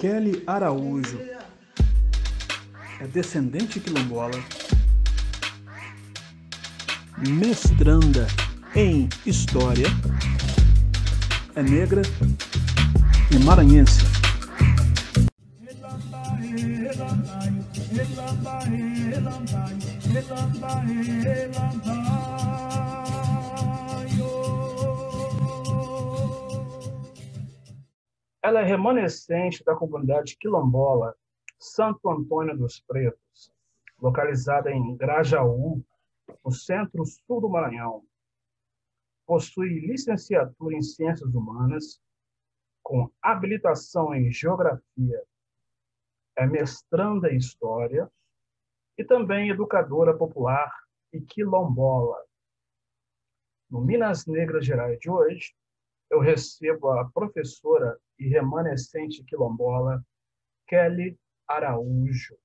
Kelly Araújo. É descendente quilombola, mestranda em História, é negra e maranhense. Ela é remanescente da comunidade quilombola Santo Antônio dos Pretos, localizada em Grajaú, no centro-sul do Maranhão. Possui licenciatura em Ciências Humanas, com habilitação em Geografia. É mestranda em História e também educadora popular e quilombola. No Minas Negras Gerais de hoje, eu recebo a professora e remanescente quilombola Kelly Araújo.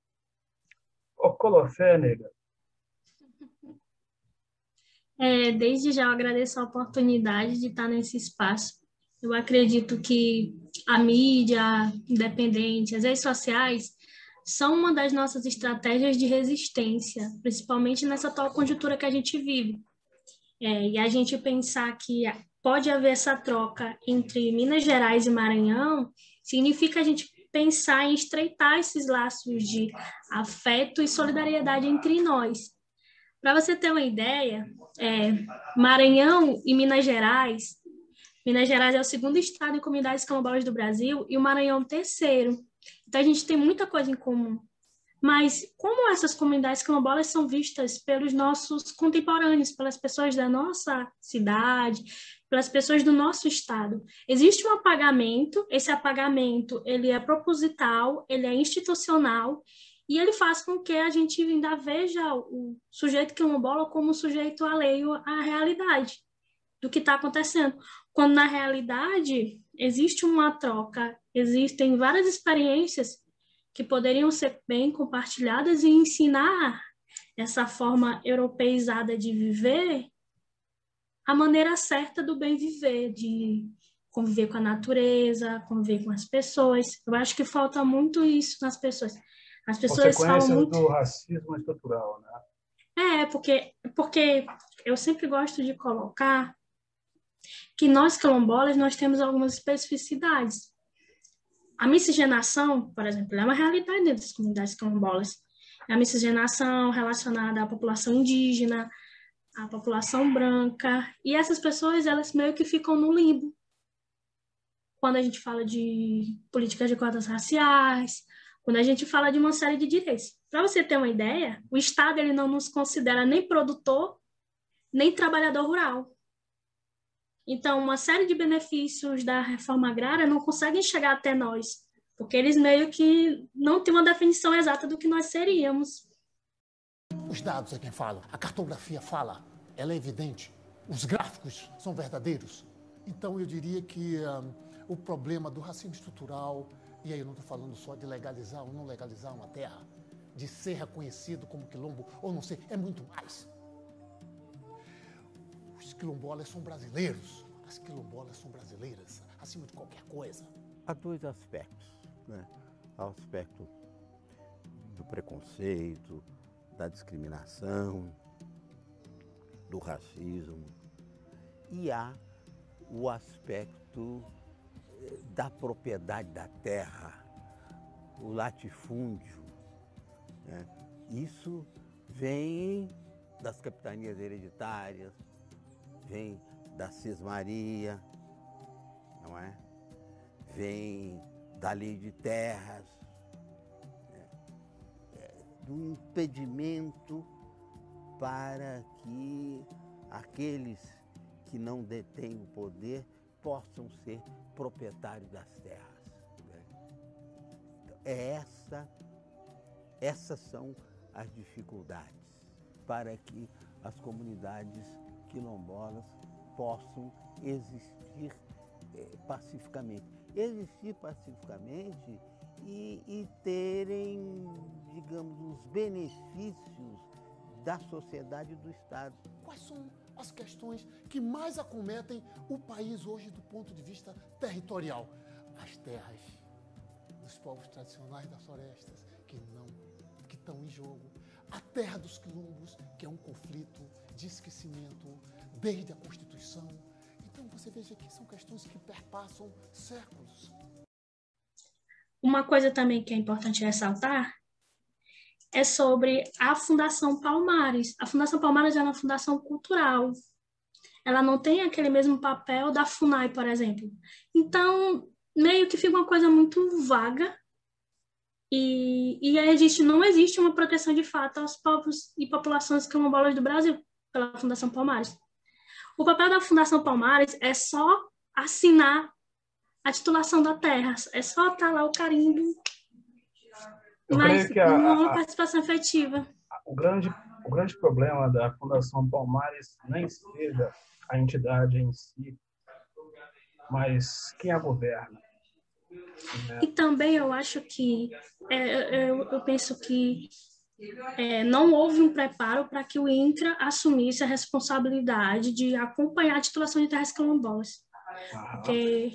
Ocolofé, nega. É, desde já eu agradeço a oportunidade de estar nesse espaço. Eu acredito que a mídia independente, as redes sociais, são uma das nossas estratégias de resistência, principalmente nessa atual conjuntura que a gente vive. É, e a gente pensar que pode haver essa troca entre Minas Gerais e Maranhão, significa a gente pensar em estreitar esses laços de afeto e solidariedade entre nós. Para você ter uma ideia, é, Maranhão e Minas Gerais, Minas Gerais é o segundo estado em comunidades quilombolas do Brasil e o Maranhão o terceiro. Então a gente tem muita coisa em comum. Mas como essas comunidades quilombolas são vistas pelos nossos contemporâneos, pelas pessoas da nossa cidade, pelas pessoas do nosso estado? Existe um apagamento, esse apagamento ele é proposital, ele é institucional e ele faz com que a gente ainda veja o sujeito quilombola como sujeito alheio à realidade do que está acontecendo. Quando na realidade existe uma troca, existem várias experiências que poderiam ser bem compartilhadas e ensinar essa forma europeizada de viver a maneira certa do bem viver, de conviver com a natureza, conviver com as pessoas. Eu acho que falta muito isso nas pessoas. As pessoas falam muito do racismo estrutural, né? É, porque porque eu sempre gosto de colocar que nós quilombolas nós temos algumas especificidades. A miscigenação, por exemplo, é uma realidade dentro das comunidades quilombolas. A miscigenação relacionada à população indígena, à população branca, e essas pessoas, elas meio que ficam no limbo. Quando a gente fala de políticas de cotas raciais, quando a gente fala de uma série de direitos. Para você ter uma ideia, o Estado ele não nos considera nem produtor, nem trabalhador rural. Então, uma série de benefícios da reforma agrária não conseguem chegar até nós, porque eles meio que não têm uma definição exata do que nós seríamos. Os dados é quem fala, a cartografia fala, ela é evidente, os gráficos são verdadeiros. Então, eu diria que um, o problema do racismo estrutural, e aí eu não estou falando só de legalizar ou não legalizar uma terra, de ser reconhecido como quilombo ou não ser, é muito mais quilombolas são brasileiros, as quilombolas são brasileiras, acima de qualquer coisa. Há dois aspectos, né? Há o aspecto do preconceito, da discriminação, do racismo, e há o aspecto eh, da propriedade da terra, o latifúndio. Né? Isso vem das capitanias hereditárias, vem da cismaria, não é? Vem da lei de terras, do impedimento para que aqueles que não detêm o poder possam ser proprietários das terras. Né? Então, é essa, essas são as dificuldades para que as comunidades quilombolas possam existir é, pacificamente. Existir pacificamente e, e terem, digamos, os benefícios da sociedade e do Estado. Quais são as questões que mais acometem o país hoje do ponto de vista territorial? As terras, dos povos tradicionais das florestas que não que estão em jogo, a terra dos quilombos, que é um conflito de esquecimento desde a Constituição. Então você veja que são questões que perpassam séculos. Uma coisa também que é importante ressaltar é sobre a Fundação Palmares. A Fundação Palmares é uma fundação cultural. Ela não tem aquele mesmo papel da FUNAI, por exemplo. Então, meio que fica uma coisa muito vaga e, e existe, não existe uma proteção de fato aos povos e populações quilombolas do Brasil pela Fundação Palmares. O papel da Fundação Palmares é só assinar a titulação da terra, é só estar tá lá o carimbo, Eu mas a, não uma participação efetiva. O grande, o grande problema da Fundação Palmares nem seja a entidade em si, mas quem a governa. Né? E também eu acho que, é, eu, eu penso que é, não houve um preparo para que o INCRA assumisse a responsabilidade de acompanhar a titulação de terras quilombolas. Porque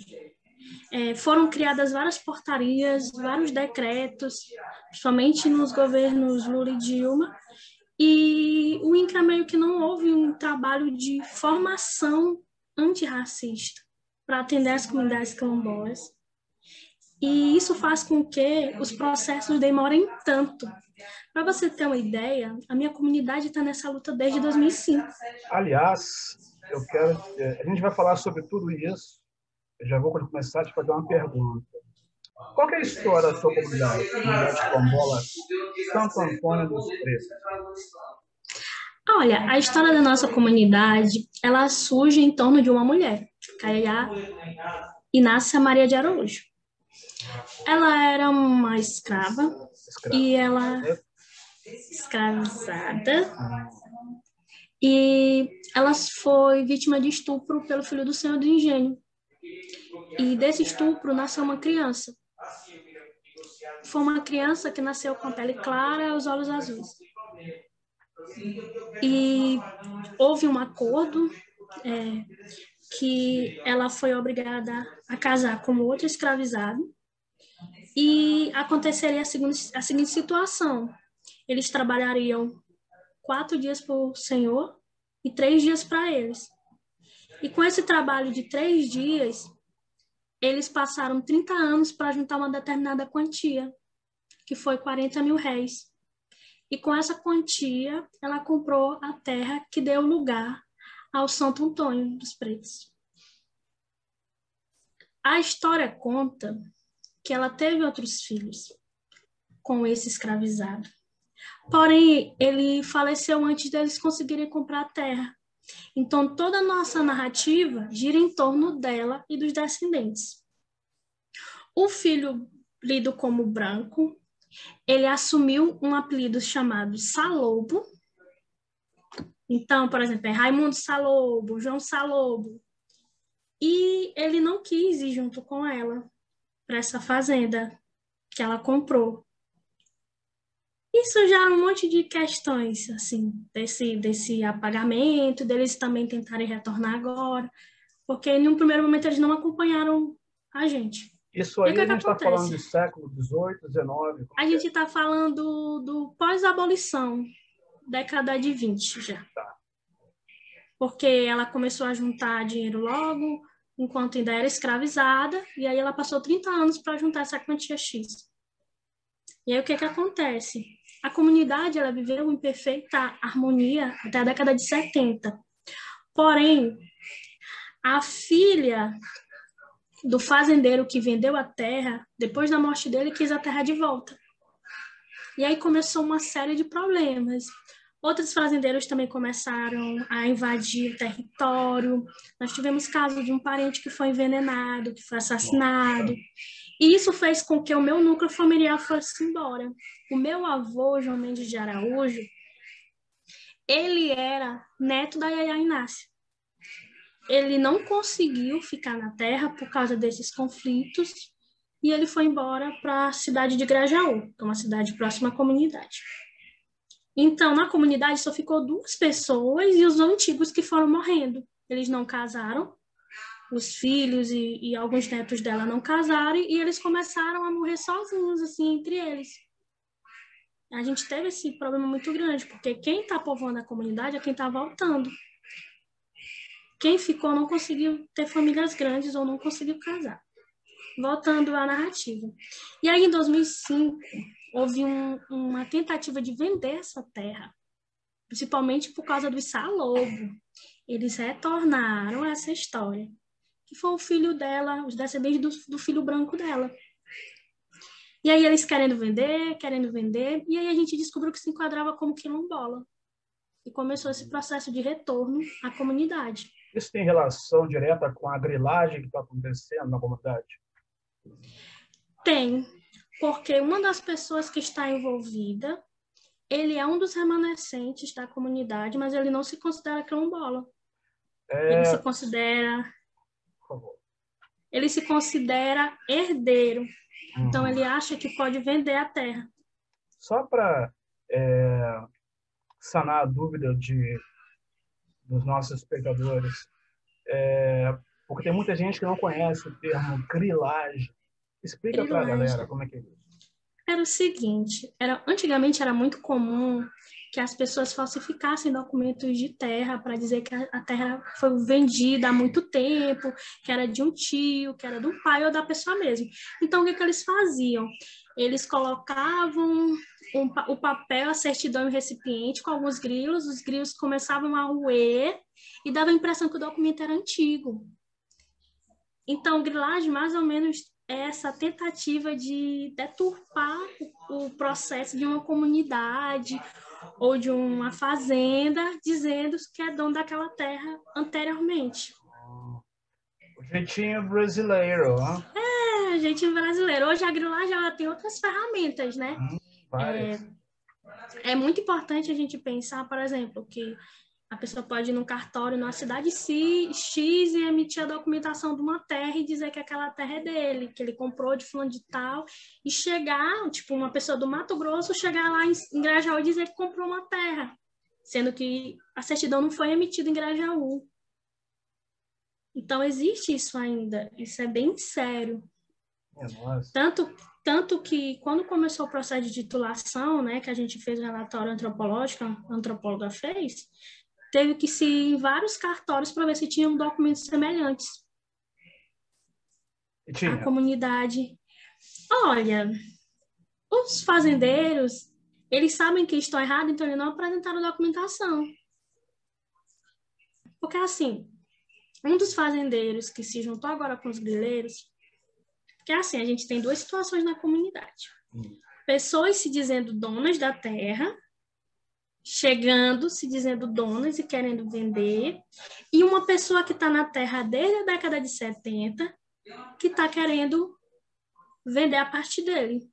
é, foram criadas várias portarias, vários decretos, principalmente nos governos Lula e Dilma, e o INCRA meio que não houve um trabalho de formação antirracista para atender as comunidades quilombolas. E isso faz com que os processos demorem tanto. Para você ter uma ideia, a minha comunidade está nessa luta desde 2005. Aliás, eu quero, é, a gente vai falar sobre tudo isso. Já vou começar a te fazer uma pergunta. Qual é a história da sua comunidade, comunidade quilombola Santo Antônio dos Pretos? Olha, a história da nossa comunidade, ela surge em torno de uma mulher, Caiá Inácia Maria de Araújo. Ela era uma escrava, escrava. e ela escravizada e ela foi vítima de estupro pelo filho do Senhor do Engenho. E desse estupro nasceu uma criança. Foi uma criança que nasceu com a pele clara e os olhos azuis. E houve um acordo é, que ela foi obrigada a casar com outro escravizado e aconteceria a, seguinte, a seguinte situação: eles trabalhariam quatro dias para o Senhor e três dias para eles. E com esse trabalho de três dias, eles passaram 30 anos para juntar uma determinada quantia, que foi 40 mil réis. E com essa quantia, ela comprou a terra que deu lugar ao Santo Antônio dos Pretos. A história conta que ela teve outros filhos com esse escravizado. Porém, ele faleceu antes deles conseguirem comprar a terra. Então, toda a nossa narrativa gira em torno dela e dos descendentes. O filho, lido como branco, ele assumiu um apelido chamado Salobo. Então, por exemplo, é Raimundo Salobo, João Salobo. E ele não quis ir junto com ela para essa fazenda que ela comprou. Isso já é um monte de questões, assim, desse, desse apagamento, deles também tentarem retornar agora, porque em um primeiro momento eles não acompanharam a gente. Isso aí a gente está falando de século XVIII, XIX? A gente está falando do pós-abolição, década de 20 já. Tá. Porque ela começou a juntar dinheiro logo, enquanto ainda era escravizada, e aí ela passou 30 anos para juntar essa quantia X. E aí o que que acontece? A comunidade ela viveu em perfeita harmonia até a década de 70. Porém, a filha do fazendeiro que vendeu a terra, depois da morte dele, quis a terra de volta. E aí começou uma série de problemas. Outros fazendeiros também começaram a invadir o território. Nós tivemos caso de um parente que foi envenenado, que foi assassinado. E isso fez com que o meu núcleo familiar fosse embora. O meu avô, João Mendes de Araújo, ele era neto da Yaya Inácia. Ele não conseguiu ficar na terra por causa desses conflitos e ele foi embora para a cidade de Grajaú, que é uma cidade próxima à comunidade. Então, na comunidade só ficou duas pessoas e os antigos que foram morrendo. Eles não casaram os filhos e, e, alguns netos dela não casarem e eles começaram a morrer sozinhos, assim, entre eles. A gente teve esse problema muito grande, porque quem está povoando a comunidade é quem está voltando. Quem ficou não conseguiu ter famílias grandes ou não conseguiu casar. Voltando à narrativa. E aí, em 2005, houve um, uma tentativa de vender essa terra, principalmente por causa do Issa Lobo. Eles retornaram essa história que foi o filho dela, os descendentes do, do filho branco dela. E aí eles querendo vender, querendo vender, e aí a gente descobriu que se enquadrava como quilombola. E começou esse processo de retorno à comunidade. Isso tem relação direta com a grilagem que está acontecendo na comunidade? Tem, porque uma das pessoas que está envolvida, ele é um dos remanescentes da comunidade, mas ele não se considera quilombola. É... Ele se considera favor. Ele se considera herdeiro. Uhum. Então, ele acha que pode vender a terra. Só para é, sanar a dúvida de, dos nossos espectadores, é, porque tem muita gente que não conhece o termo grilagem. Explica para a galera como é que é isso. Era o seguinte, era, antigamente era muito comum que as pessoas falsificassem documentos de terra para dizer que a terra foi vendida há muito tempo, que era de um tio, que era do pai ou da pessoa mesmo. Então, o que, que eles faziam? Eles colocavam um, o papel, a certidão e o recipiente com alguns grilos, os grilos começavam a roer e dava a impressão que o documento era antigo. Então, grilagem mais ou menos é essa tentativa de deturpar o processo de uma comunidade ou de uma fazenda dizendo que é dono daquela terra anteriormente. O jeitinho brasileiro, ó. É, o jeitinho brasileiro. Hoje a grilagem ela tem outras ferramentas, né? Hum, é, é muito importante a gente pensar, por exemplo, que a pessoa pode ir num cartório na cidade X e emitir a documentação de uma terra e dizer que aquela terra é dele, que ele comprou de fulano de tal, e chegar, tipo, uma pessoa do Mato Grosso chegar lá em Grajaú e dizer que comprou uma terra, sendo que a certidão não foi emitida em Grajaú. Então, existe isso ainda, isso é bem sério. É, tanto, tanto que, quando começou o processo de titulação, né, que a gente fez o relatório antropológico, a antropóloga fez, teve que se ir em vários cartórios para ver se tinham documentos semelhantes. Tinha. A comunidade. Olha, os fazendeiros, eles sabem que estão errados, então eles não apresentaram documentação. Porque assim, um dos fazendeiros que se juntou agora com os grileiros, que é assim, a gente tem duas situações na comunidade. Hum. Pessoas se dizendo donas da terra chegando, se dizendo donas e querendo vender, e uma pessoa que está na terra desde a década de 70, que está querendo vender a parte dele.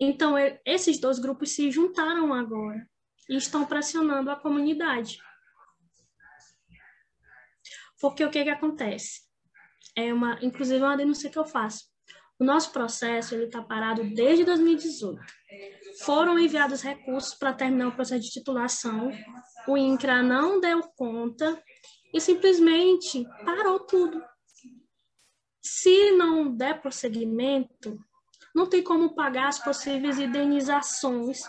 Então, esses dois grupos se juntaram agora e estão pressionando a comunidade. Porque o que, que acontece? É uma, inclusive, é uma denúncia que eu faço. O nosso processo ele está parado desde 2018 foram enviados recursos para terminar o processo de titulação, o INCRA não deu conta e simplesmente parou tudo. Se não der prosseguimento, não tem como pagar as possíveis indenizações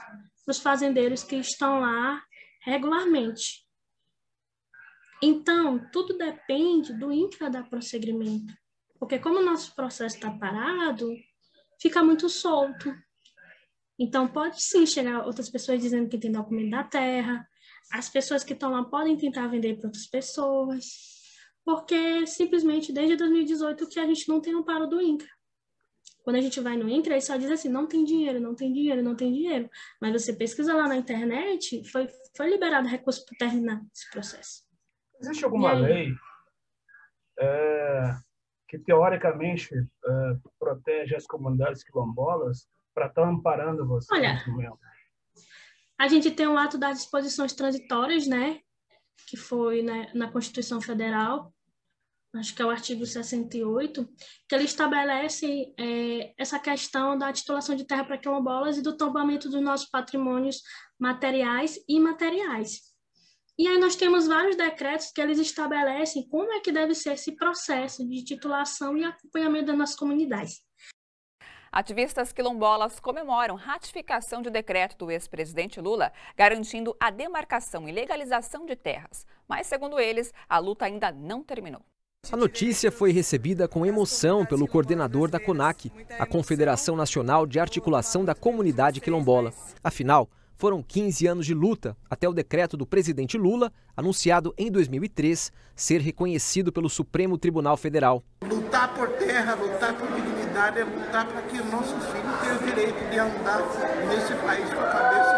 dos fazendeiros que estão lá regularmente. Então, tudo depende do INCRA dar prosseguimento. Porque como o nosso processo está parado, fica muito solto. Então, pode sim chegar outras pessoas dizendo que tem documento da terra, as pessoas que estão lá podem tentar vender para outras pessoas, porque simplesmente desde 2018 que a gente não tem um paro do INCRA. Quando a gente vai no INCRA, ele só diz assim, não tem dinheiro, não tem dinheiro, não tem dinheiro. Mas você pesquisa lá na internet, foi, foi liberado recurso para terminar esse processo. Existe alguma lei é, que, teoricamente, é, protege as comunidades quilombolas para estar tá amparando você Olha, A gente tem um ato das disposições transitórias, né? Que foi né, na Constituição Federal, acho que é o artigo 68, que ele estabelece é, essa questão da titulação de terra para quilombolas e do tombamento dos nossos patrimônios materiais e imateriais. E aí nós temos vários decretos que eles estabelecem como é que deve ser esse processo de titulação e acompanhamento das nossas comunidades. Ativistas quilombolas comemoram ratificação de decreto do ex-presidente Lula garantindo a demarcação e legalização de terras. Mas, segundo eles, a luta ainda não terminou. A notícia foi recebida com emoção pelo coordenador da CONAC, a Confederação Nacional de Articulação da Comunidade Quilombola. Afinal, foram 15 anos de luta até o decreto do presidente Lula, anunciado em 2003, ser reconhecido pelo Supremo Tribunal Federal. Lutar por terra, lutar por dignidade é lutar para que o nosso filho tenha o direito de andar nesse país com a cabeça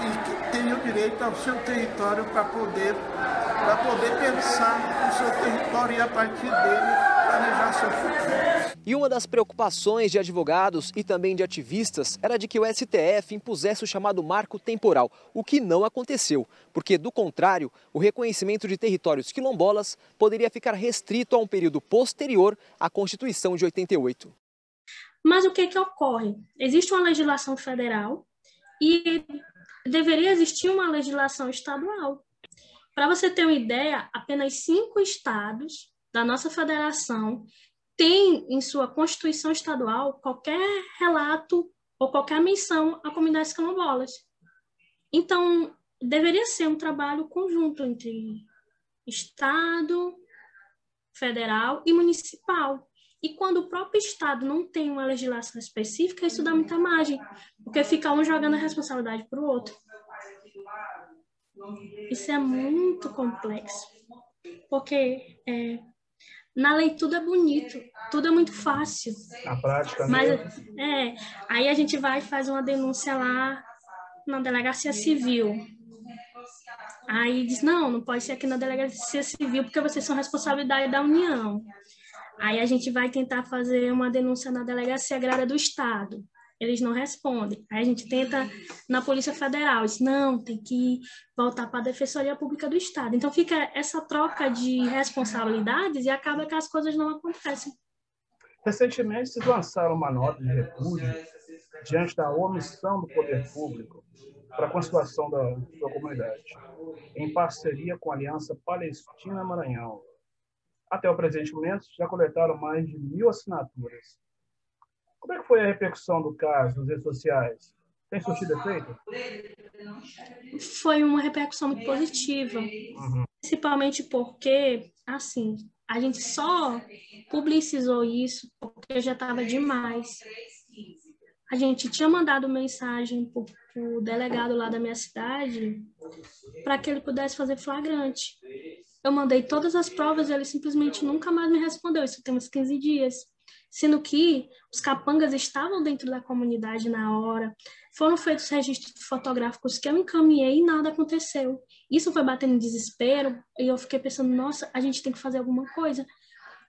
e que tenha o direito ao seu território para poder, para poder pensar no seu território e a partir dele planejar seu futuro. E uma das preocupações de advogados e também de ativistas era de que o STF impusesse o chamado marco temporal, o que não aconteceu, porque, do contrário, o reconhecimento de territórios quilombolas poderia ficar restrito a um período posterior à Constituição de 88. Mas o que, que ocorre? Existe uma legislação federal e deveria existir uma legislação estadual. Para você ter uma ideia, apenas cinco estados da nossa federação tem em sua Constituição Estadual qualquer relato ou qualquer menção a comunidades quilombolas. Então, deveria ser um trabalho conjunto entre Estado, federal e municipal. E quando o próprio Estado não tem uma legislação específica, isso dá muita margem, porque fica um jogando a responsabilidade para o outro. Isso é muito complexo, porque é, na lei tudo é bonito, tudo é muito fácil. Na prática, Mas, é, aí a gente vai e faz uma denúncia lá na delegacia civil. Aí diz, não, não pode ser aqui na delegacia civil porque vocês são responsabilidade da União. Aí a gente vai tentar fazer uma denúncia na delegacia agrária do Estado eles não respondem. Aí a gente tenta na Polícia Federal, diz, não, tem que voltar para a Defensoria Pública do Estado. Então fica essa troca de responsabilidades e acaba que as coisas não acontecem. Recentemente, vocês lançaram uma nota de repúdio diante da omissão do poder público para a conciliação da sua comunidade, em parceria com a Aliança Palestina-Maranhão. Até o presente momento, já coletaram mais de mil assinaturas como é que foi a repercussão do caso nas redes sociais? Tem surtido efeito? Foi uma repercussão muito positiva, uhum. principalmente porque, assim, a gente só publicizou isso porque já estava demais. A gente tinha mandado mensagem para o delegado lá da minha cidade para que ele pudesse fazer flagrante. Eu mandei todas as provas e ele simplesmente nunca mais me respondeu. Isso tem uns 15 dias sendo que os capangas estavam dentro da comunidade na hora, foram feitos registros fotográficos que eu encaminhei e nada aconteceu. Isso foi batendo desespero e eu fiquei pensando, nossa, a gente tem que fazer alguma coisa.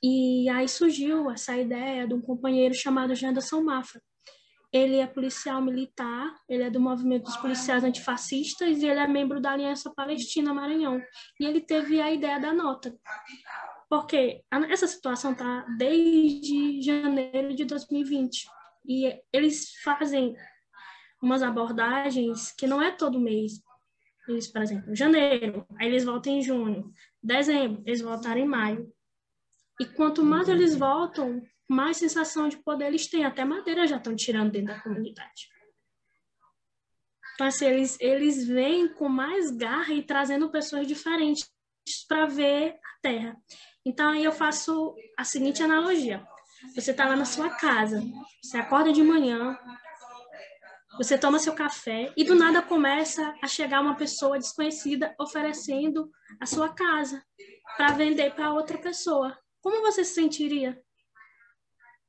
E aí surgiu essa ideia de um companheiro chamado Janderson Mafra. Ele é policial militar, ele é do movimento dos policiais antifascistas e ele é membro da Aliança Palestina Maranhão. E ele teve a ideia da nota. Porque essa situação está desde janeiro de 2020. E eles fazem umas abordagens que não é todo mês. Eles, por exemplo, janeiro, aí eles voltam em junho. Dezembro, eles voltaram em maio. E quanto mais eles voltam, mais sensação de poder eles têm. Até madeira já estão tirando dentro da comunidade. Então, assim, eles, eles vêm com mais garra e trazendo pessoas diferentes para ver a terra. Então, aí eu faço a seguinte analogia. Você está lá na sua casa, você acorda de manhã, você toma seu café e do nada começa a chegar uma pessoa desconhecida oferecendo a sua casa para vender para outra pessoa. Como você se sentiria?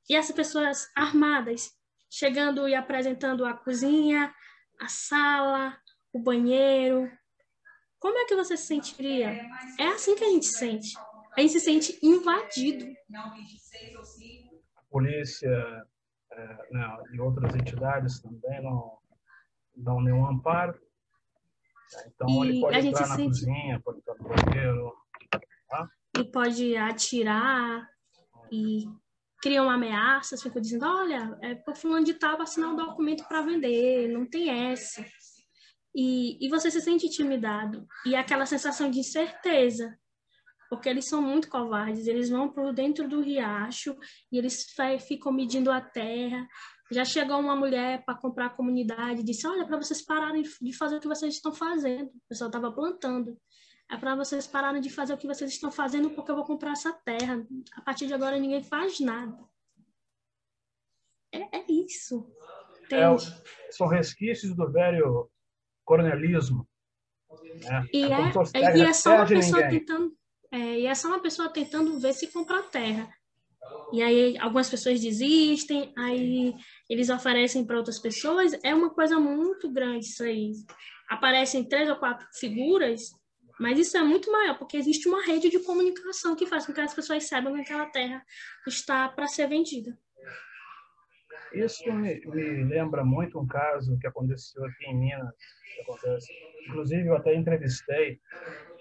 E essas pessoas armadas chegando e apresentando a cozinha, a sala, o banheiro. Como é que você se sentiria? É assim que a gente sente a gente se sente invadido. A polícia é, né, e outras entidades também não dão nenhum amparo. Então, e ele pode entrar na sente... cozinha, pode entrar no banheiro. Tá? E pode atirar e criam ameaças, ficam dizendo, olha, é por fulano de tal assinar um documento para vender, não tem essa. E, e você se sente intimidado. E aquela sensação de incerteza, porque eles são muito covardes. Eles vão por dentro do riacho e eles ficam medindo a terra. Já chegou uma mulher para comprar a comunidade e disse: Olha, para vocês pararem de fazer o que vocês estão fazendo. O pessoal estava plantando. É para vocês pararem de fazer o que vocês estão fazendo, porque eu vou comprar essa terra. A partir de agora, ninguém faz nada. É, é isso. É, são resquícios do velho coronelismo. Né? E, é, é, e é só uma pessoa tentando. É, e é uma pessoa tentando ver se compra terra. E aí algumas pessoas desistem, aí eles oferecem para outras pessoas. É uma coisa muito grande isso aí. Aparecem três ou quatro figuras, mas isso é muito maior, porque existe uma rede de comunicação que faz com que as pessoas saibam que aquela terra está para ser vendida. Isso me, me, lembra muito um caso que aconteceu aqui em Minas. acontece. Inclusive, eu até entrevistei,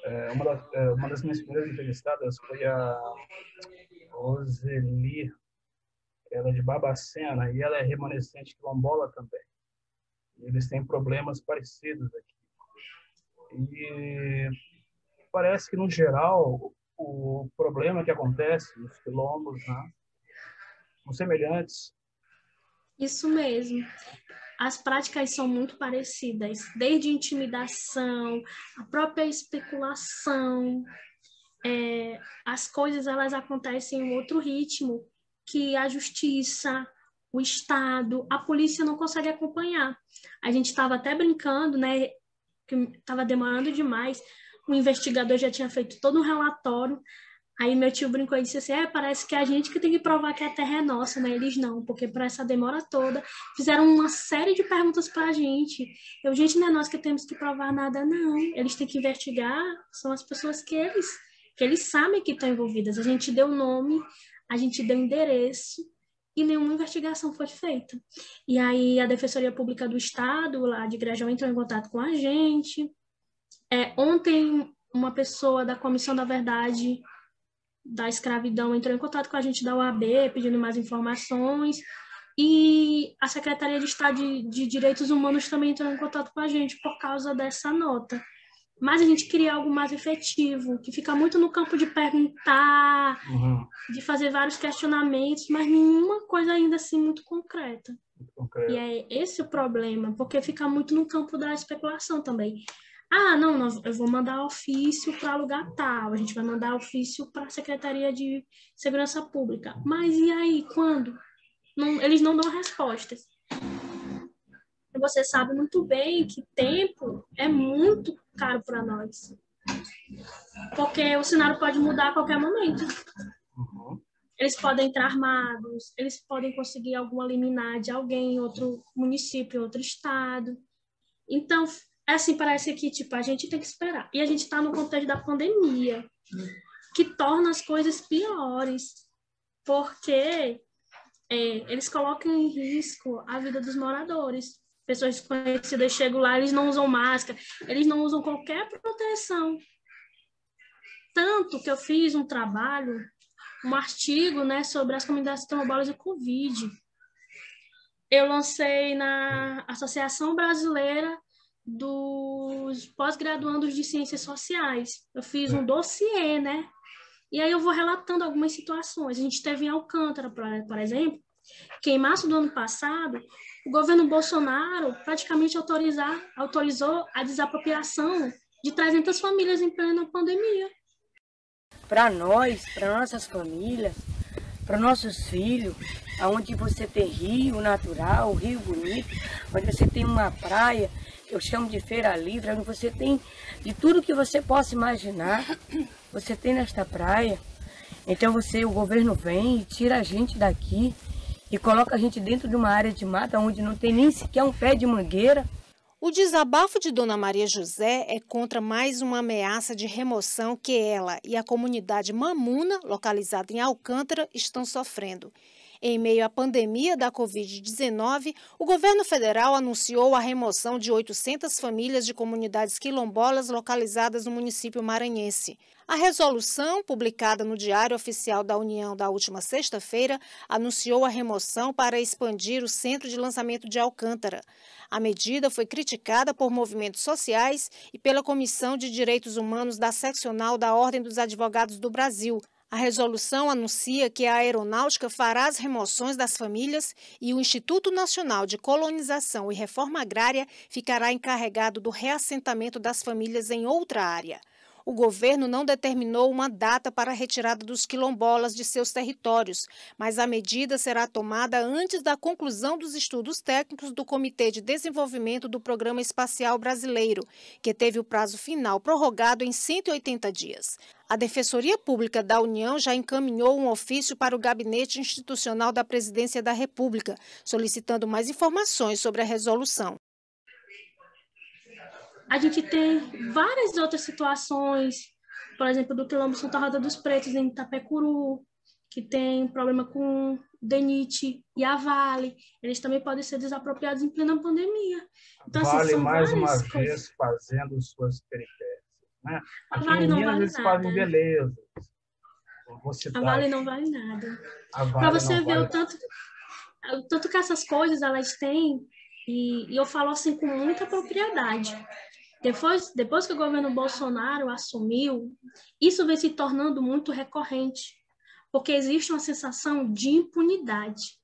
é, uma, das, é, uma das minhas primeiras entrevistadas foi a Roseli, ela é de Babacena, e ela é remanescente quilombola também. Eles têm problemas parecidos aqui. E parece que, no geral, o problema que acontece nos quilombos né, são semelhantes isso mesmo. As práticas são muito parecidas, desde intimidação, a própria especulação. É, as coisas elas acontecem em outro ritmo que a justiça, o Estado, a polícia não consegue acompanhar. A gente estava até brincando, né, que estava demorando demais. O investigador já tinha feito todo um relatório. Aí meu tio brincou e disse assim: é, parece que é a gente que tem que provar que a terra é nossa, mas eles não, porque por essa demora toda fizeram uma série de perguntas para a gente. Eu, gente, não é nós que temos que provar nada, não. Eles têm que investigar, são as pessoas que eles, que eles sabem que estão envolvidas. A gente deu nome, a gente deu endereço e nenhuma investigação foi feita. E aí a Defensoria Pública do Estado, lá de Grajão, entrou em contato com a gente. É, ontem, uma pessoa da Comissão da Verdade da escravidão entrou em contato com a gente da UAB pedindo mais informações e a Secretaria de Estado de, de, Direitos Humanos também entrou em contato com a gente por causa dessa nota. Mas a gente queria algo mais efetivo, que fica muito no campo de perguntar, uhum. de fazer vários questionamentos, mas nenhuma coisa ainda assim muito concreta. Muito E é esse o problema, porque fica muito no campo da especulação também. Ah, não, nós, eu vou mandar ofício para lugar tal, a gente vai mandar ofício para a Secretaria de Segurança Pública. Mas e aí, quando? Não, eles não dão respostas. Você sabe muito bem que tempo é muito caro para nós. Porque o cenário pode mudar a qualquer momento. Uhum. Eles podem entrar armados, eles podem conseguir alguma liminar de alguém em outro município, em outro estado. Então, assim, parece que tipo, a gente tem que esperar. E a gente está no contexto da pandemia, que torna as coisas piores, porque é, eles colocam em risco a vida dos moradores. Pessoas desconhecidas chegam lá, eles não usam máscara, eles não usam qualquer proteção. Tanto que eu fiz um trabalho, um artigo né, sobre as comunidades quilombolas e Covid. Eu lancei na Associação Brasileira dos pós-graduandos de ciências sociais. Eu fiz um dossiê, né? E aí eu vou relatando algumas situações. A gente teve em Alcântara, por exemplo, que em março do ano passado, o governo Bolsonaro praticamente autorizar, autorizou a desapropriação de 300 famílias em plena pandemia. Para nós, para nossas famílias, para nossos filhos, aonde você tem rio natural, rio bonito, onde você tem uma praia, eu chamo de feira livre, onde você tem de tudo que você possa imaginar, você tem nesta praia. Então você, o governo vem e tira a gente daqui e coloca a gente dentro de uma área de mata onde não tem nem sequer um pé de mangueira. O desabafo de Dona Maria José é contra mais uma ameaça de remoção que ela e a comunidade Mamuna, localizada em Alcântara, estão sofrendo. Em meio à pandemia da Covid-19, o governo federal anunciou a remoção de 800 famílias de comunidades quilombolas localizadas no município maranhense. A resolução, publicada no Diário Oficial da União da última sexta-feira, anunciou a remoção para expandir o centro de lançamento de Alcântara. A medida foi criticada por movimentos sociais e pela Comissão de Direitos Humanos da Seccional da Ordem dos Advogados do Brasil. A resolução anuncia que a aeronáutica fará as remoções das famílias e o Instituto Nacional de Colonização e Reforma Agrária ficará encarregado do reassentamento das famílias em outra área o governo não determinou uma data para a retirada dos quilombolas de seus territórios, mas a medida será tomada antes da conclusão dos estudos técnicos do Comitê de Desenvolvimento do Programa Espacial Brasileiro, que teve o prazo final prorrogado em 180 dias. A Defensoria Pública da União já encaminhou um ofício para o Gabinete Institucional da Presidência da República, solicitando mais informações sobre a resolução. A gente tem várias outras situações, por exemplo, do quilombo Santa Rosa dos Pretos, em Itapecuru, que tem problema com DENIT e a Vale. Eles também podem ser desapropriados em plena pandemia. Então, assim, vale, assim, mais uma coisas. vez, fazendo suas peripécias. Né? A Vale não vale nada. fazem beleza. A Vale não vale nada. Vale Para você ver vale... o tanto, tanto que essas coisas elas têm, e, e eu falo assim com muita propriedade. Depois, depois que o governo Bolsonaro assumiu, isso vem se tornando muito recorrente, porque existe uma sensação de impunidade.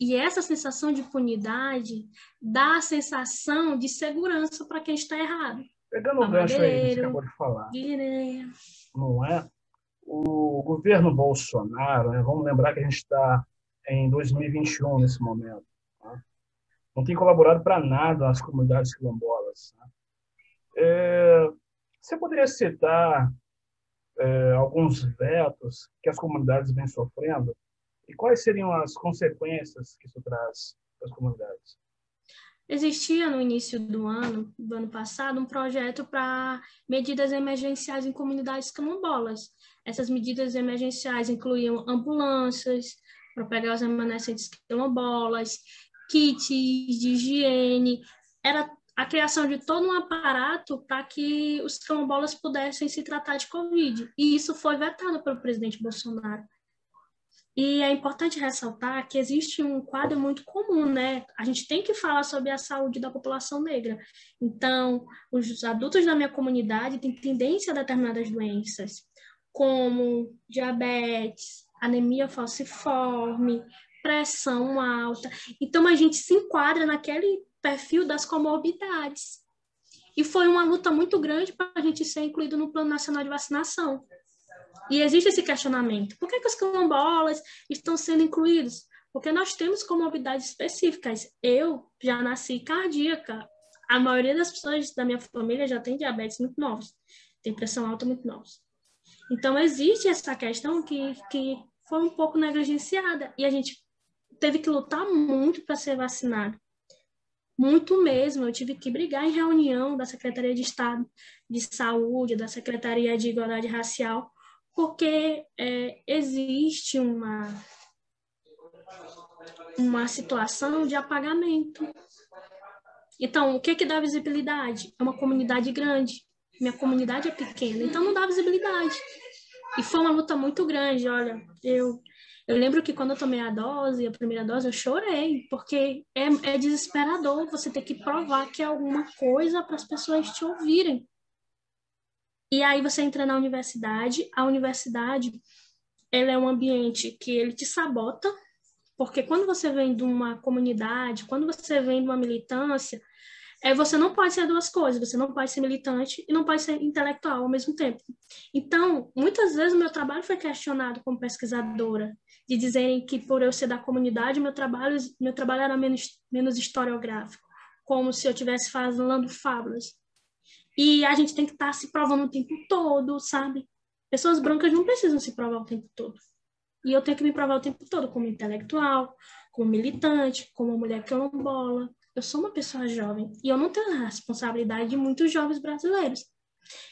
E essa sensação de impunidade dá a sensação de segurança para quem está errado. Pegando o gancho aí que você acabou de falar, não é? O governo Bolsonaro, né, vamos lembrar que a gente está em 2021 nesse momento, tá? não tem colaborado para nada nas comunidades quilombolas. Né? É, você poderia citar é, alguns vetos que as comunidades vêm sofrendo e quais seriam as consequências que isso traz para as comunidades? Existia no início do ano, do ano passado, um projeto para medidas emergenciais em comunidades quilombolas. Essas medidas emergenciais incluíam ambulâncias para pegar os remanescentes quilombolas, kits de higiene, era a criação de todo um aparato para que os quilombolas pudessem se tratar de Covid. E isso foi vetado pelo presidente Bolsonaro. E é importante ressaltar que existe um quadro muito comum, né? A gente tem que falar sobre a saúde da população negra. Então, os adultos da minha comunidade têm tendência a determinadas doenças, como diabetes, anemia falciforme, pressão alta. Então, a gente se enquadra naquele perfil das comorbidades. E foi uma luta muito grande para a gente ser incluído no Plano Nacional de Vacinação. E existe esse questionamento: por que, que os quilombolas estão sendo incluídos? Porque nós temos comorbidades específicas. Eu já nasci cardíaca. A maioria das pessoas da minha família já tem diabetes muito novos, tem pressão alta muito novos. Então, existe essa questão que, que foi um pouco negligenciada. E a gente teve que lutar muito para ser vacinado muito mesmo. Eu tive que brigar em reunião da Secretaria de Estado de Saúde, da Secretaria de Igualdade Racial, porque é, existe uma, uma situação de apagamento. Então, o que, que dá visibilidade? É uma comunidade grande. Minha comunidade é pequena, então não dá visibilidade. E foi uma luta muito grande. Olha, eu eu lembro que quando eu tomei a dose, a primeira dose, eu chorei, porque é, é desesperador você ter que provar que é alguma coisa para as pessoas te ouvirem. E aí você entra na universidade, a universidade ela é um ambiente que ele te sabota, porque quando você vem de uma comunidade, quando você vem de uma militância, é, você não pode ser duas coisas, você não pode ser militante e não pode ser intelectual ao mesmo tempo. Então, muitas vezes o meu trabalho foi questionado como pesquisadora, de dizerem que por eu ser da comunidade, meu trabalho, meu trabalho era menos, menos historiográfico, como se eu estivesse falando fábulas. E a gente tem que estar tá se provando o tempo todo, sabe? Pessoas brancas não precisam se provar o tempo todo. E eu tenho que me provar o tempo todo como intelectual, como militante, como mulher quilombola, eu sou uma pessoa jovem e eu não tenho a responsabilidade de muitos jovens brasileiros.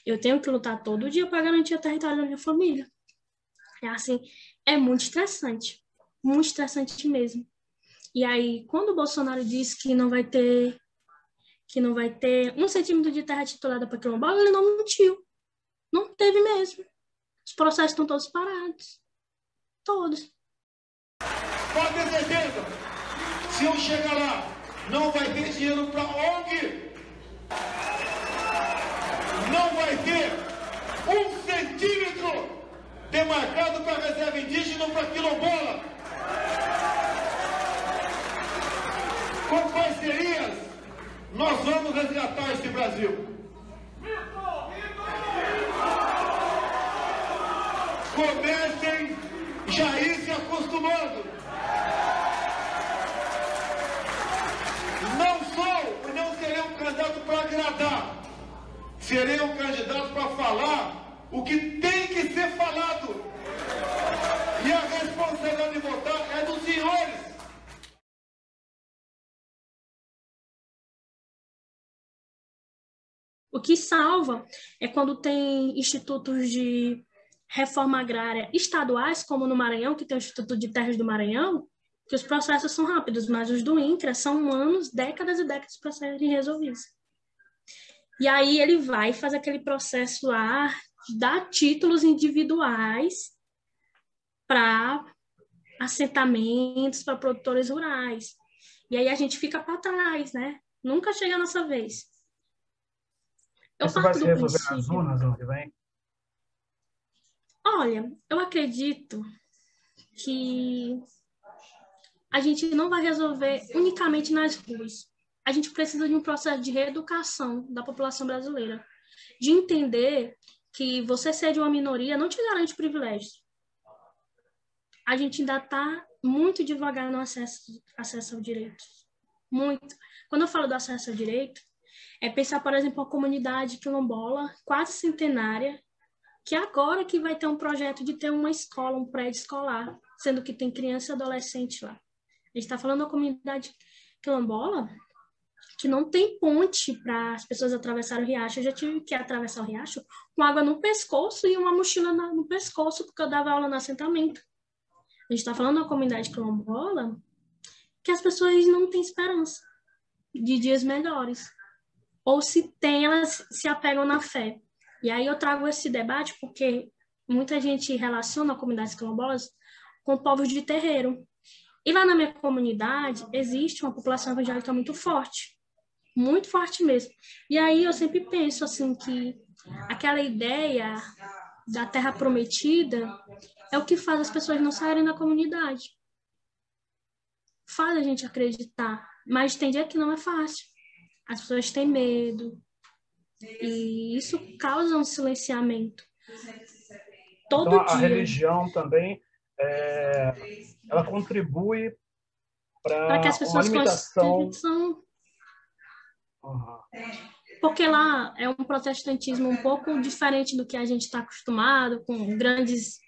Eu tenho que lutar todo dia para garantir o território da minha família. É assim, é muito estressante, muito estressante mesmo. E aí, quando o Bolsonaro disse que não vai ter que não vai ter um centímetro de terra titulada para quilombola, ele não mentiu. Não teve mesmo. Os processos estão todos parados. Todos. Pode ter certeza, se eu chegar lá, não vai ter dinheiro para ONG. Não vai ter um centímetro demarcado para reserva indígena ou para quilombola. Com parcerias, nós vamos resgatar esse Brasil. Comecem já ir se acostumando. Não sou e não serei um candidato para agradar. Serei um candidato para falar o que tem que ser falado. E a responsabilidade de votar é dos senhores. O que salva é quando tem institutos de reforma agrária estaduais, como no Maranhão, que tem o Instituto de Terras do Maranhão, que os processos são rápidos, mas os do INCRA são anos, décadas e décadas para serem resolvidos. E aí ele vai e faz aquele processo lá, dá títulos individuais para assentamentos, para produtores rurais. E aí a gente fica para trás, né? Nunca chega a nossa vez. Eu Isso vai se resolver nas zonas ano que vem? Olha, eu acredito que a gente não vai resolver unicamente nas ruas. A gente precisa de um processo de reeducação da população brasileira, de entender que você ser de uma minoria não te garante privilégios. A gente ainda está muito devagar no acesso, acesso ao direito. Muito. Quando eu falo do acesso ao direito, é pensar, por exemplo, a comunidade quilombola, quase centenária, que agora que vai ter um projeto de ter uma escola, um prédio escolar, sendo que tem criança e adolescente lá. A gente está falando da comunidade quilombola que não tem ponte para as pessoas atravessarem o riacho. Eu já tive que atravessar o riacho com água no pescoço e uma mochila no pescoço, porque eu dava aula no assentamento. A gente está falando da comunidade quilombola que as pessoas não têm esperança de dias melhores. Ou se tem, elas se apegam na fé. E aí eu trago esse debate porque muita gente relaciona comunidades quilombolas com povos de terreiro. E lá na minha comunidade existe uma população evangélica muito forte, muito forte mesmo. E aí eu sempre penso assim que aquela ideia da terra prometida é o que faz as pessoas não saírem da comunidade. Faz a gente acreditar, mas dia que não é fácil. As pessoas têm medo, e isso causa um silenciamento. Todo então, dia. a religião também é, ela contribui para que as pessoas limitação... Uhum. Porque lá é um protestantismo um pouco diferente do que a gente está acostumado, com grandes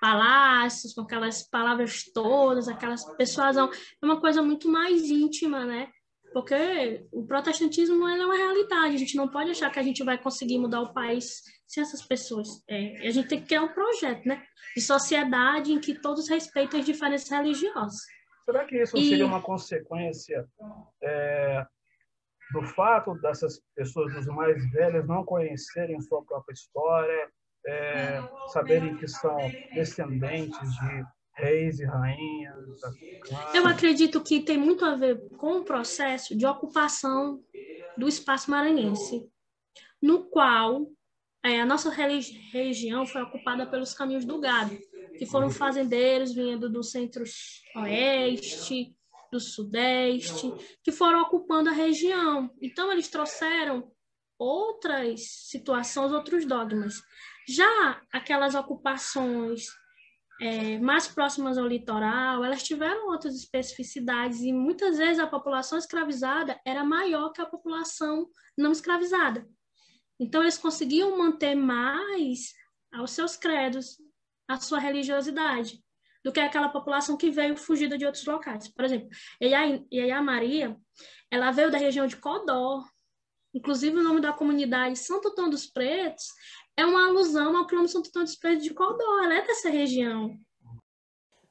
palácios, com aquelas palavras todas, aquelas persuasão. É uma coisa muito mais íntima, né? Porque o protestantismo é uma realidade, a gente não pode achar que a gente vai conseguir mudar o país sem essas pessoas. É, a gente tem que criar um projeto né, de sociedade em que todos respeitem as diferenças religiosas. Será que isso e... seria uma consequência é, do fato dessas pessoas, dos mais velhos, não conhecerem sua própria história, é, saberem que são descendentes de reis e rainhas. Eu acredito que tem muito a ver com o processo de ocupação do espaço maranhense, no qual é, a nossa região foi ocupada pelos caminhos do gado, que foram fazendeiros vindo do centro-oeste, do sudeste, que foram ocupando a região. Então, eles trouxeram outras situações, outros dogmas. Já aquelas ocupações é, mais próximas ao litoral, elas tiveram outras especificidades e muitas vezes a população escravizada era maior que a população não escravizada. Então, eles conseguiam manter mais aos seus credos, a sua religiosidade, do que aquela população que veio fugida de outros locais. Por exemplo, Yaya Maria, ela veio da região de Codó, inclusive o nome da comunidade Santo Antônio dos Pretos é uma alusão ao quilômetro Santo Antônio dos Pretos de Codó, ela é dessa região.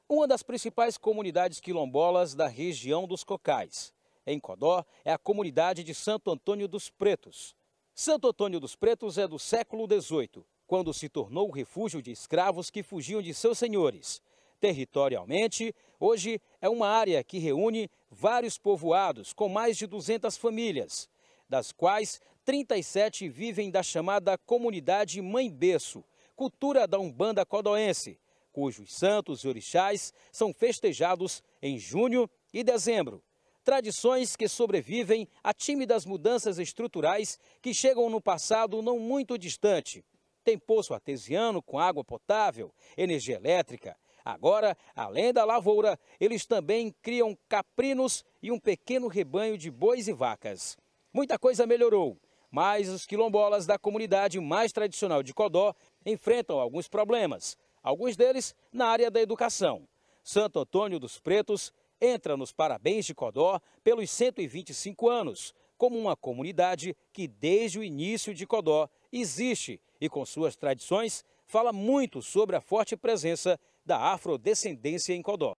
Uma das principais comunidades quilombolas da região dos Cocais. Em Codó é a comunidade de Santo Antônio dos Pretos. Santo Antônio dos Pretos é do século XVIII, quando se tornou refúgio de escravos que fugiam de seus senhores. Territorialmente, hoje é uma área que reúne vários povoados com mais de 200 famílias, das quais 37 vivem da chamada comunidade Mãe Berço, cultura da Umbanda Codoense, cujos santos e orixás são festejados em junho e dezembro. Tradições que sobrevivem a tímidas mudanças estruturais que chegam no passado não muito distante. Tem poço artesiano com água potável, energia elétrica. Agora, além da lavoura, eles também criam caprinos e um pequeno rebanho de bois e vacas. Muita coisa melhorou, mas os quilombolas da comunidade mais tradicional de Codó enfrentam alguns problemas, alguns deles na área da educação. Santo Antônio dos Pretos entra nos parabéns de Codó pelos 125 anos, como uma comunidade que desde o início de Codó existe e com suas tradições fala muito sobre a forte presença da afrodescendência em Codó.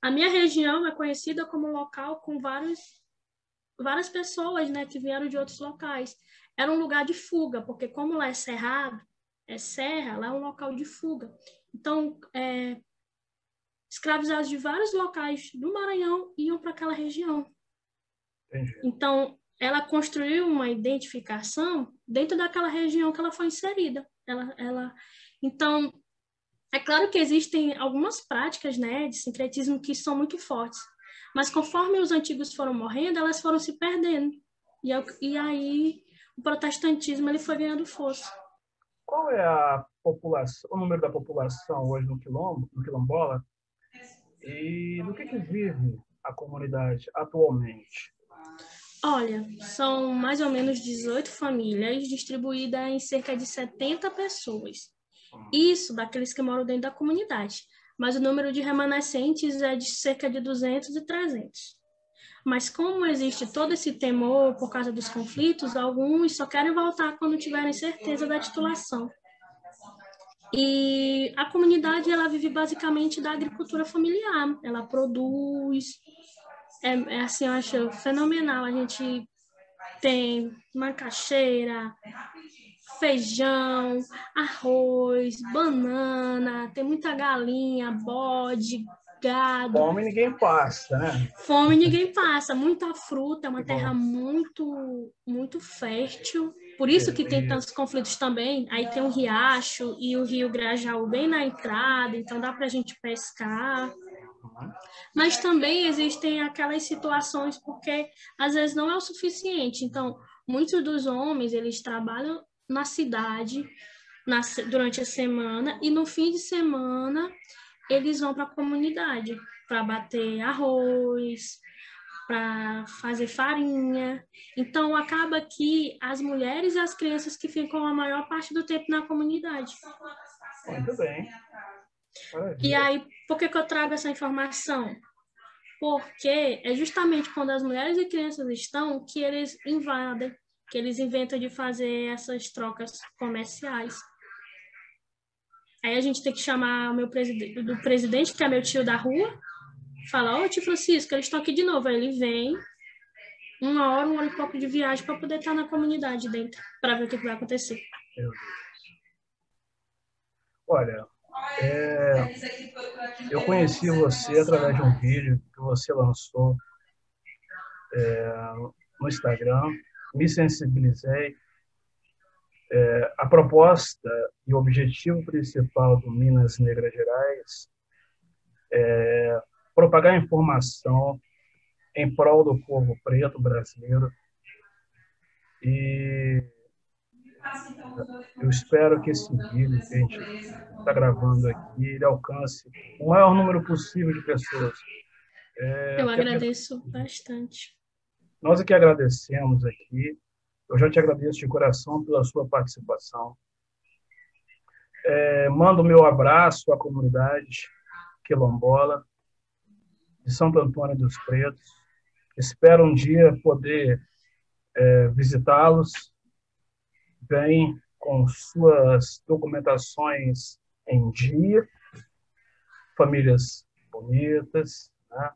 A minha região é conhecida como um local com vários, várias pessoas né, que vieram de outros locais. Era um lugar de fuga, porque como lá é cerrado, é serra, lá é um local de fuga. Então, é, escravizados de vários locais do Maranhão iam para aquela região. Entendi. Então, ela construiu uma identificação dentro daquela região que ela foi inserida. Ela, ela, então, é claro que existem algumas práticas né, de sincretismo que são muito fortes, mas conforme os antigos foram morrendo, elas foram se perdendo. E, e aí o protestantismo ele foi ganhando força. Qual é a população, o número da população hoje no quilombo, no quilombola, e no que, que vive a comunidade atualmente? Olha, são mais ou menos 18 famílias distribuídas em cerca de 70 pessoas. Isso daqueles que moram dentro da comunidade. Mas o número de remanescentes é de cerca de 200 e 300. Mas como existe todo esse temor por causa dos conflitos, alguns só querem voltar quando tiverem certeza da titulação. E a comunidade ela vive basicamente da agricultura familiar. Ela produz, é, é assim, eu acho fenomenal. A gente tem macaxeira, feijão, arroz, banana, tem muita galinha, bode, gado. Fome ninguém passa, né? Fome ninguém passa. Muita fruta, é uma terra muito, muito fértil. Por isso que tem tantos conflitos também. Aí tem o riacho e o rio Grajaú bem na entrada, então dá para a gente pescar. Mas também existem aquelas situações porque às vezes não é o suficiente. Então, muitos dos homens, eles trabalham na cidade na, durante a semana e no fim de semana eles vão para a comunidade para bater arroz, para fazer farinha. Então, acaba que as mulheres e as crianças que ficam a maior parte do tempo na comunidade. Muito bem. E aí, por que, que eu trago essa informação? Porque é justamente quando as mulheres e crianças estão que eles invadem, que eles inventam de fazer essas trocas comerciais. Aí a gente tem que chamar o meu do presidente, que é meu tio da rua, fala, ô tio Francisco, eles estão aqui de novo. Aí ele vem, uma hora, uma hora e pouco de viagem para poder estar na comunidade dentro, para ver o que vai acontecer. Olha, é, eu conheci você através de um vídeo que você lançou é, no Instagram, me sensibilizei. É, a proposta e o objetivo principal do Minas Negras Gerais é propagar informação em prol do povo preto brasileiro e eu espero que esse vídeo que a gente está gravando aqui ele alcance o maior número possível de pessoas. É, eu agradeço bastante. Nós aqui agradecemos aqui. Eu já te agradeço de coração pela sua participação. É, mando o meu abraço à comunidade quilombola de Santo Antônio dos Pretos. Espero um dia poder é, visitá-los vem com suas documentações em dia, famílias bonitas, né?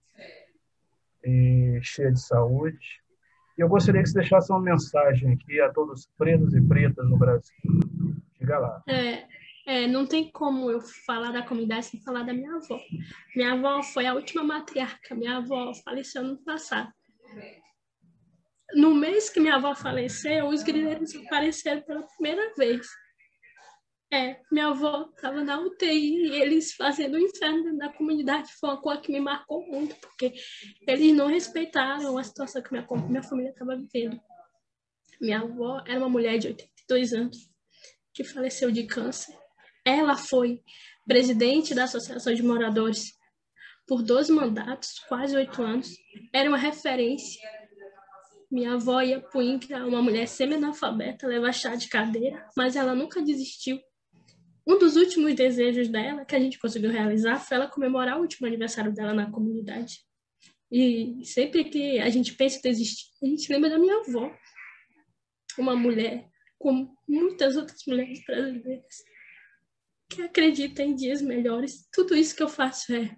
E cheias de saúde. E eu gostaria que você deixasse uma mensagem aqui a todos os pretos e pretas no Brasil. Diga lá. É, é, não tem como eu falar da comunidade sem falar da minha avó. Minha avó foi a última matriarca. Minha avó faleceu no passado. No mês que minha avó faleceu, os grileiros apareceram pela primeira vez. É, minha avó estava na UTI e eles fazendo o inferno na comunidade. Foi uma coisa que me marcou muito, porque eles não respeitaram a situação que minha, minha família estava vivendo. Minha avó era uma mulher de 82 anos que faleceu de câncer. Ela foi presidente da Associação de Moradores por dois mandatos, quase oito anos. Era uma referência. Minha avó ia para o uma mulher semi-analfabeta, levar chá de cadeira, mas ela nunca desistiu um dos últimos desejos dela, que a gente conseguiu realizar, foi ela comemorar o último aniversário dela na comunidade. E sempre que a gente pensa em desistir, a gente lembra da minha avó, uma mulher, como muitas outras mulheres brasileiras, que acredita em dias melhores. Tudo isso que eu faço é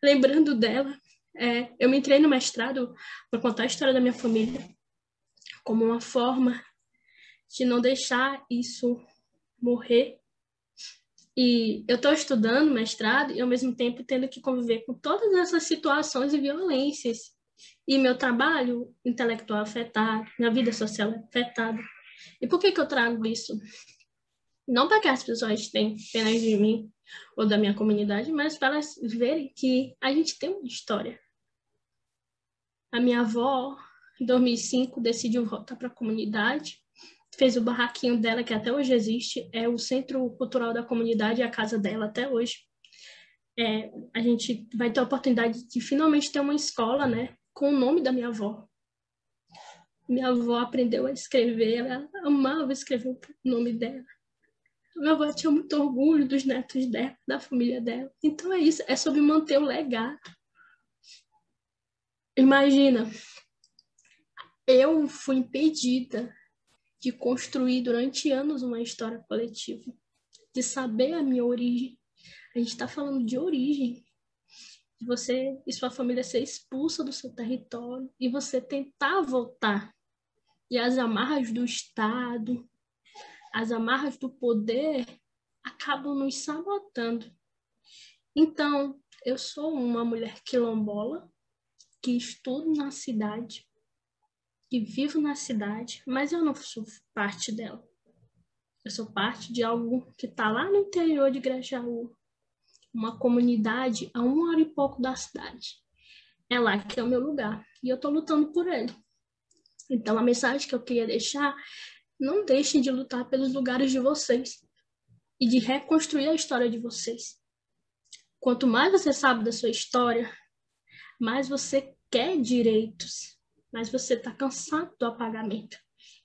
lembrando dela. É, eu me entrei no mestrado para contar a história da minha família como uma forma de não deixar isso morrer e eu estou estudando mestrado e, ao mesmo tempo, tendo que conviver com todas essas situações e violências. E meu trabalho intelectual afetado, minha vida social afetada. E por que, que eu trago isso? Não para que as pessoas tenham pena de mim ou da minha comunidade, mas para elas verem que a gente tem uma história. A minha avó, em 2005, decidiu voltar para a comunidade fez o barraquinho dela, que até hoje existe, é o Centro Cultural da Comunidade, a casa dela até hoje. É, a gente vai ter a oportunidade de finalmente ter uma escola, né, com o nome da minha avó. Minha avó aprendeu a escrever, ela amava escrever o nome dela. Minha avó tinha muito orgulho dos netos dela, da família dela. Então é isso, é sobre manter o legado. Imagina, eu fui impedida de construir durante anos uma história coletiva, de saber a minha origem. A gente está falando de origem, de você e sua família ser expulsa do seu território e você tentar voltar. E as amarras do Estado, as amarras do poder acabam nos sabotando. Então, eu sou uma mulher quilombola que estudo na cidade, e vivo na cidade, mas eu não sou parte dela. Eu sou parte de algo que está lá no interior de Grajaú, uma comunidade a uma hora e pouco da cidade. É lá que é o meu lugar e eu estou lutando por ele. Então, a mensagem que eu queria deixar: não deixem de lutar pelos lugares de vocês e de reconstruir a história de vocês. Quanto mais você sabe da sua história, mais você quer direitos, mas você está cansado do apagamento.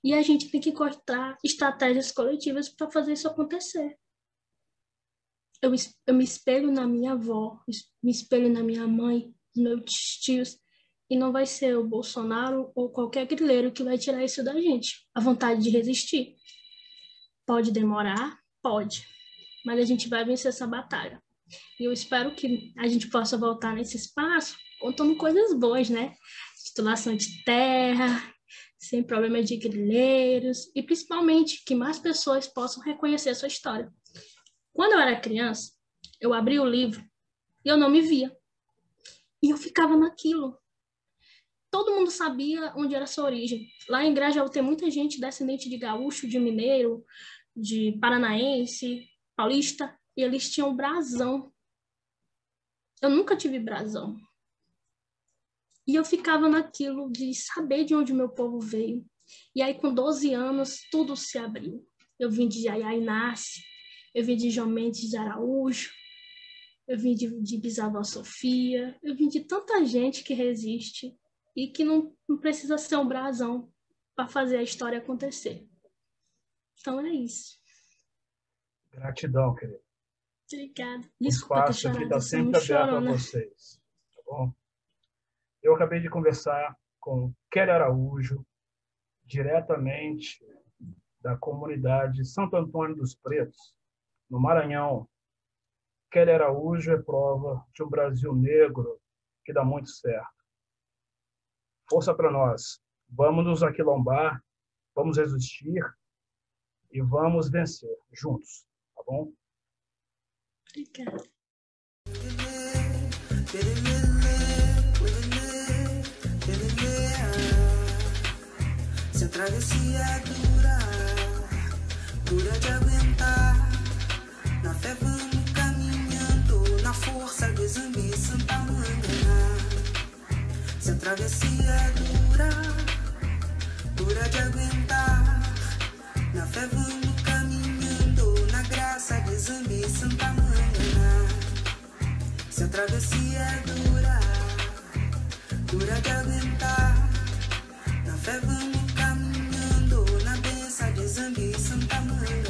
E a gente tem que encontrar estratégias coletivas para fazer isso acontecer. Eu, eu me espelho na minha avó, me espelho na minha mãe, meus tios, e não vai ser o Bolsonaro ou qualquer grileiro que vai tirar isso da gente. A vontade de resistir. Pode demorar? Pode. Mas a gente vai vencer essa batalha. E eu espero que a gente possa voltar nesse espaço contando coisas boas, né? Titulação de terra, sem problema de grileiros e principalmente que mais pessoas possam reconhecer a sua história. Quando eu era criança, eu abri o livro e eu não me via. E eu ficava naquilo. Todo mundo sabia onde era a sua origem. Lá em Grajaú tem muita gente descendente de gaúcho, de mineiro, de paranaense, paulista, e eles tinham brasão. Eu nunca tive brasão. E eu ficava naquilo de saber de onde o meu povo veio. E aí, com 12 anos, tudo se abriu. Eu vim de Yaya Inácio, eu vim de João Mendes de Araújo, eu vim de, de Bisavó Sofia, eu vim de tanta gente que resiste e que não, não precisa ser um brasão para fazer a história acontecer. Então é isso. Gratidão, querido. Obrigada. Desculpa o espaço aqui está sempre aberto a vocês. Tá bom? Eu acabei de conversar com Kelly Araújo, diretamente da comunidade Santo Antônio dos Pretos, no Maranhão. Kelly Araújo é prova de um Brasil negro que dá muito certo. Força para nós. Vamos nos aquilombar, vamos resistir e vamos vencer juntos, tá bom? Obrigada. Se travessia é dura, dura de aguentar. Na fé vamos caminhando, na força de Zambi Santa Mangana. Se a travessia é dura, dura de aguentar. Na fé vamos caminhando, na graça de Zambi Santa Mangana. Se a travessia é dura, dura de aguentar. Na fé vamos Mozambique, Santa Maria.